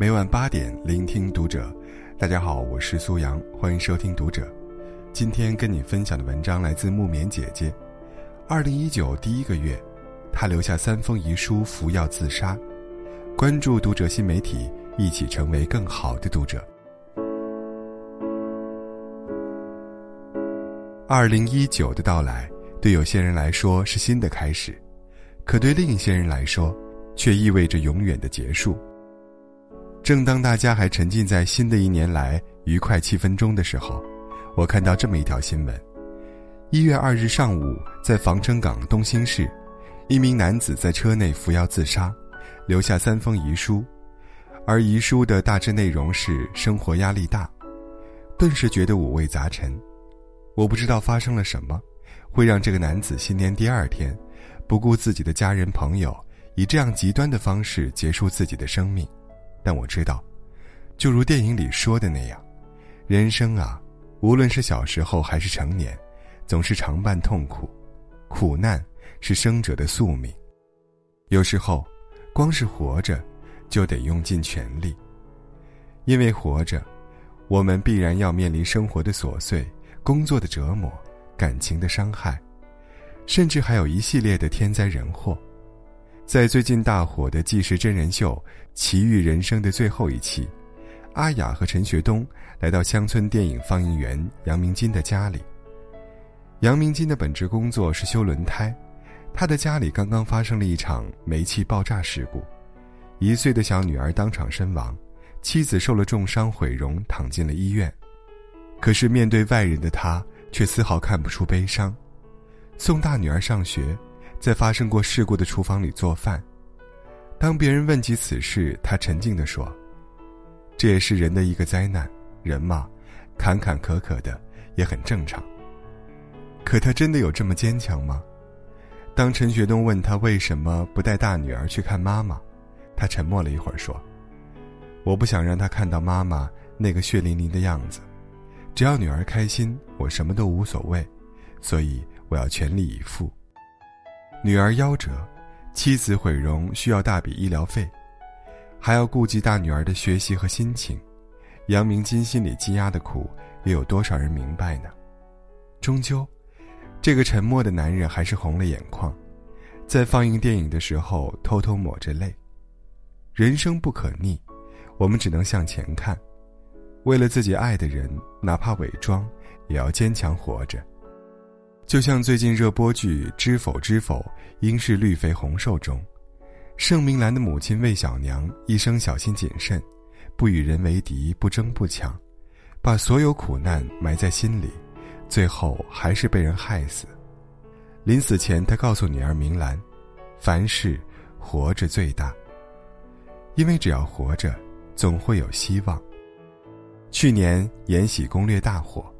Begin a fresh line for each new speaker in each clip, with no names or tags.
每晚八点，聆听读者。大家好，我是苏阳，欢迎收听读者。今天跟你分享的文章来自木棉姐姐。二零一九第一个月，她留下三封遗书，服药自杀。关注读者新媒体，一起成为更好的读者。二零一九的到来，对有些人来说是新的开始，可对另一些人来说，却意味着永远的结束。正当大家还沉浸在新的一年来愉快气氛中的时候，我看到这么一条新闻：一月二日上午，在防城港东兴市，一名男子在车内服药自杀，留下三封遗书，而遗书的大致内容是生活压力大，顿时觉得五味杂陈。我不知道发生了什么，会让这个男子新年第二天，不顾自己的家人朋友，以这样极端的方式结束自己的生命。但我知道，就如电影里说的那样，人生啊，无论是小时候还是成年，总是常伴痛苦，苦难是生者的宿命。有时候，光是活着，就得用尽全力。因为活着，我们必然要面临生活的琐碎、工作的折磨、感情的伤害，甚至还有一系列的天灾人祸。在最近大火的纪实真人秀《奇遇人生》的最后一期，阿雅和陈学冬来到乡村电影放映员杨明金的家里。杨明金的本职工作是修轮胎，他的家里刚刚发生了一场煤气爆炸事故，一岁的小女儿当场身亡，妻子受了重伤毁容，躺进了医院。可是面对外人的他，却丝毫看不出悲伤。送大女儿上学。在发生过事故的厨房里做饭，当别人问及此事，他沉静地说：“这也是人的一个灾难，人嘛，坎坎坷坷的也很正常。”可他真的有这么坚强吗？当陈学冬问他为什么不带大女儿去看妈妈，他沉默了一会儿说：“我不想让她看到妈妈那个血淋淋的样子，只要女儿开心，我什么都无所谓，所以我要全力以赴。”女儿夭折，妻子毁容，需要大笔医疗费，还要顾及大女儿的学习和心情。杨明金心里积压的苦，又有多少人明白呢？终究，这个沉默的男人还是红了眼眶，在放映电影的时候偷偷抹着泪。人生不可逆，我们只能向前看。为了自己爱的人，哪怕伪装，也要坚强活着。就像最近热播剧《知否知否，应是绿肥红瘦》中，盛明兰的母亲魏小娘一生小心谨慎，不与人为敌，不争不抢，把所有苦难埋在心里，最后还是被人害死。临死前，她告诉女儿明兰：“凡事活着最大，因为只要活着，总会有希望。”去年《延禧攻略》大火。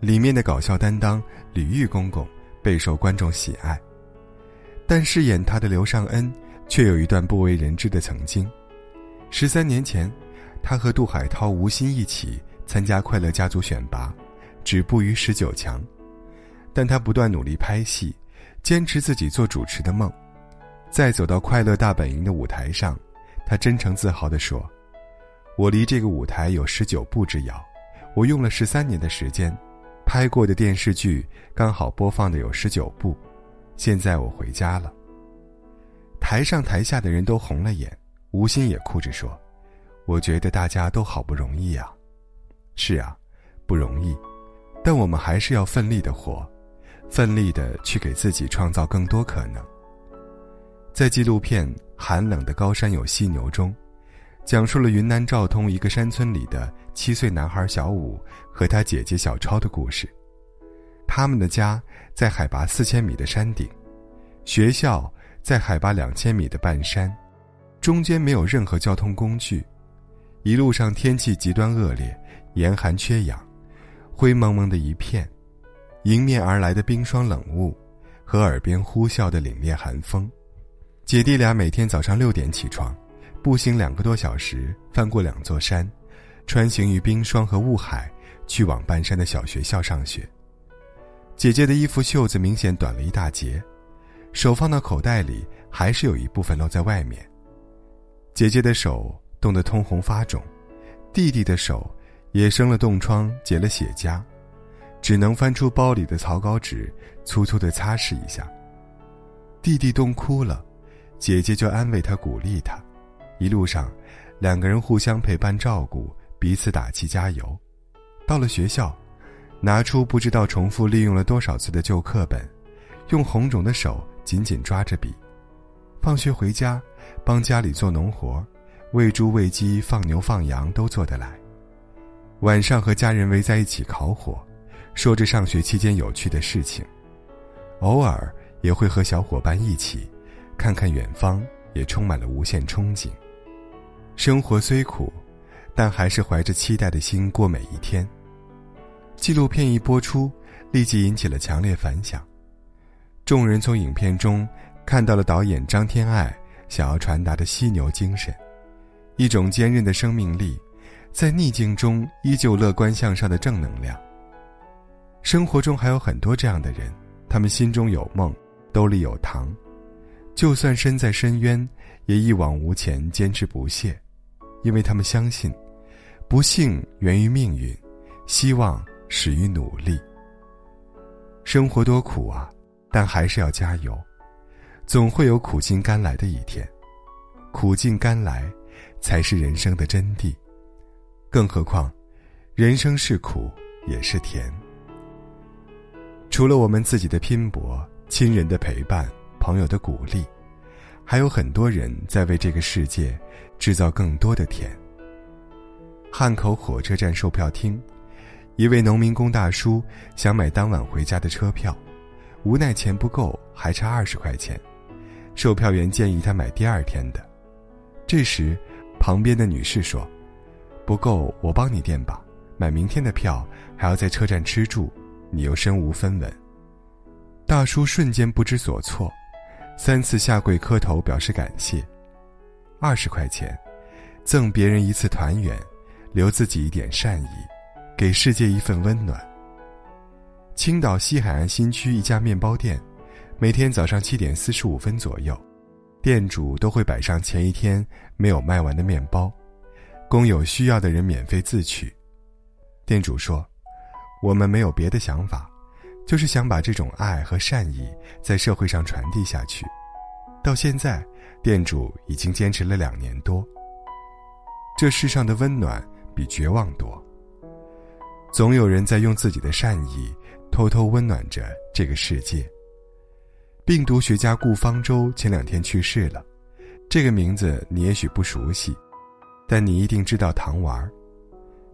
里面的搞笑担当李玉公公备受观众喜爱，但饰演他的刘尚恩却有一段不为人知的曾经。十三年前，他和杜海涛、吴昕一起参加《快乐家族》选拔，止步于十九强。但他不断努力拍戏，坚持自己做主持的梦。在走到《快乐大本营》的舞台上，他真诚自豪地说：“我离这个舞台有十九步之遥，我用了十三年的时间。”拍过的电视剧刚好播放的有十九部，现在我回家了。台上台下的人都红了眼，吴昕也哭着说：“我觉得大家都好不容易啊。”是啊，不容易，但我们还是要奋力的活，奋力的去给自己创造更多可能。在纪录片《寒冷的高山有犀牛》中。讲述了云南昭通一个山村里的七岁男孩小武和他姐姐小超的故事。他们的家在海拔四千米的山顶，学校在海拔两千米的半山，中间没有任何交通工具。一路上天气极端恶劣，严寒缺氧，灰蒙蒙的一片，迎面而来的冰霜冷雾和耳边呼啸的凛冽寒风。姐弟俩每天早上六点起床。步行两个多小时，翻过两座山，穿行于冰霜和雾海，去往半山的小学校上学。姐姐的衣服袖子明显短了一大截，手放到口袋里，还是有一部分露在外面。姐姐的手冻得通红发肿，弟弟的手也生了冻疮，结了血痂，只能翻出包里的草稿纸，粗粗的擦拭一下。弟弟冻哭了，姐姐就安慰他，鼓励他。一路上，两个人互相陪伴照顾，彼此打气加油。到了学校，拿出不知道重复利用了多少次的旧课本，用红肿的手紧紧抓着笔。放学回家，帮家里做农活，喂猪喂鸡放牛放羊都做得来。晚上和家人围在一起烤火，说着上学期间有趣的事情。偶尔也会和小伙伴一起，看看远方，也充满了无限憧憬。生活虽苦，但还是怀着期待的心过每一天。纪录片一播出，立即引起了强烈反响。众人从影片中看到了导演张天爱想要传达的犀牛精神，一种坚韧的生命力，在逆境中依旧乐观向上的正能量。生活中还有很多这样的人，他们心中有梦，兜里有糖，就算身在深渊，也一往无前，坚持不懈。因为他们相信，不幸源于命运，希望始于努力。生活多苦啊，但还是要加油，总会有苦尽甘来的一天。苦尽甘来，才是人生的真谛。更何况，人生是苦也是甜。除了我们自己的拼搏、亲人的陪伴、朋友的鼓励。还有很多人在为这个世界制造更多的甜。汉口火车站售票厅，一位农民工大叔想买当晚回家的车票，无奈钱不够，还差二十块钱。售票员建议他买第二天的。这时，旁边的女士说：“不够，我帮你垫吧。买明天的票还要在车站吃住，你又身无分文。”大叔瞬间不知所措。三次下跪磕头表示感谢，二十块钱，赠别人一次团圆，留自己一点善意，给世界一份温暖。青岛西海岸新区一家面包店，每天早上七点四十五分左右，店主都会摆上前一天没有卖完的面包，供有需要的人免费自取。店主说：“我们没有别的想法。”就是想把这种爱和善意在社会上传递下去。到现在，店主已经坚持了两年多。这世上的温暖比绝望多。总有人在用自己的善意偷偷温暖着这个世界。病毒学家顾方舟前两天去世了，这个名字你也许不熟悉，但你一定知道糖丸儿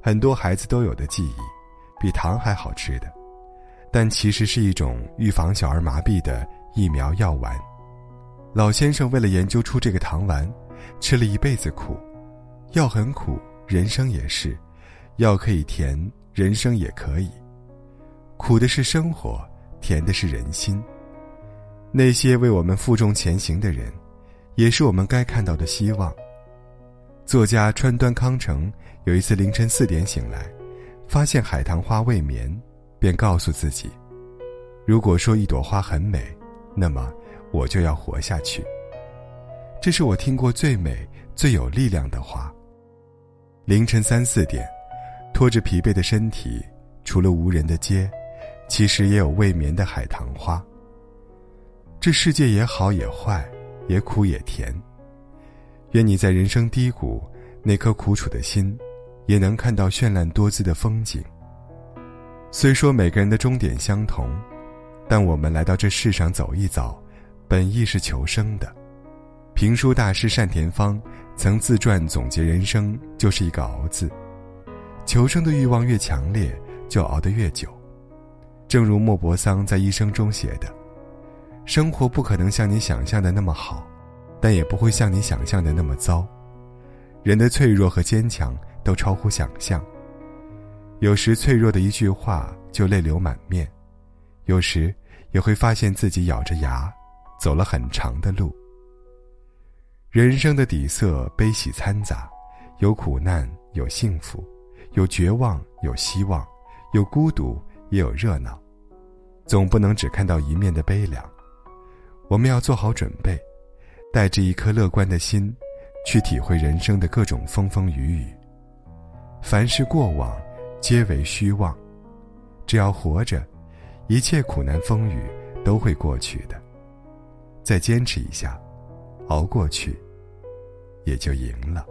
很多孩子都有的记忆，比糖还好吃的。但其实是一种预防小儿麻痹的疫苗药丸。老先生为了研究出这个糖丸，吃了一辈子苦。药很苦，人生也是。药可以甜，人生也可以。苦的是生活，甜的是人心。那些为我们负重前行的人，也是我们该看到的希望。作家川端康成有一次凌晨四点醒来，发现海棠花未眠。便告诉自己，如果说一朵花很美，那么我就要活下去。这是我听过最美、最有力量的话。凌晨三四点，拖着疲惫的身体，除了无人的街，其实也有未眠的海棠花。这世界也好也坏，也苦也甜。愿你在人生低谷，那颗苦楚的心，也能看到绚烂多姿的风景。虽说每个人的终点相同，但我们来到这世上走一遭，本意是求生的。评书大师单田芳曾自传总结人生，就是一个“熬”字。求生的欲望越强烈，就熬得越久。正如莫泊桑在一生中写的：“生活不可能像你想象的那么好，但也不会像你想象的那么糟。人的脆弱和坚强都超乎想象。”有时脆弱的一句话就泪流满面，有时也会发现自己咬着牙走了很长的路。人生的底色悲喜掺杂，有苦难，有幸福，有绝望，有希望，有孤独，也有热闹，总不能只看到一面的悲凉。我们要做好准备，带着一颗乐观的心，去体会人生的各种风风雨雨。凡是过往，皆为虚妄。只要活着，一切苦难风雨都会过去的。再坚持一下，熬过去，也就赢了。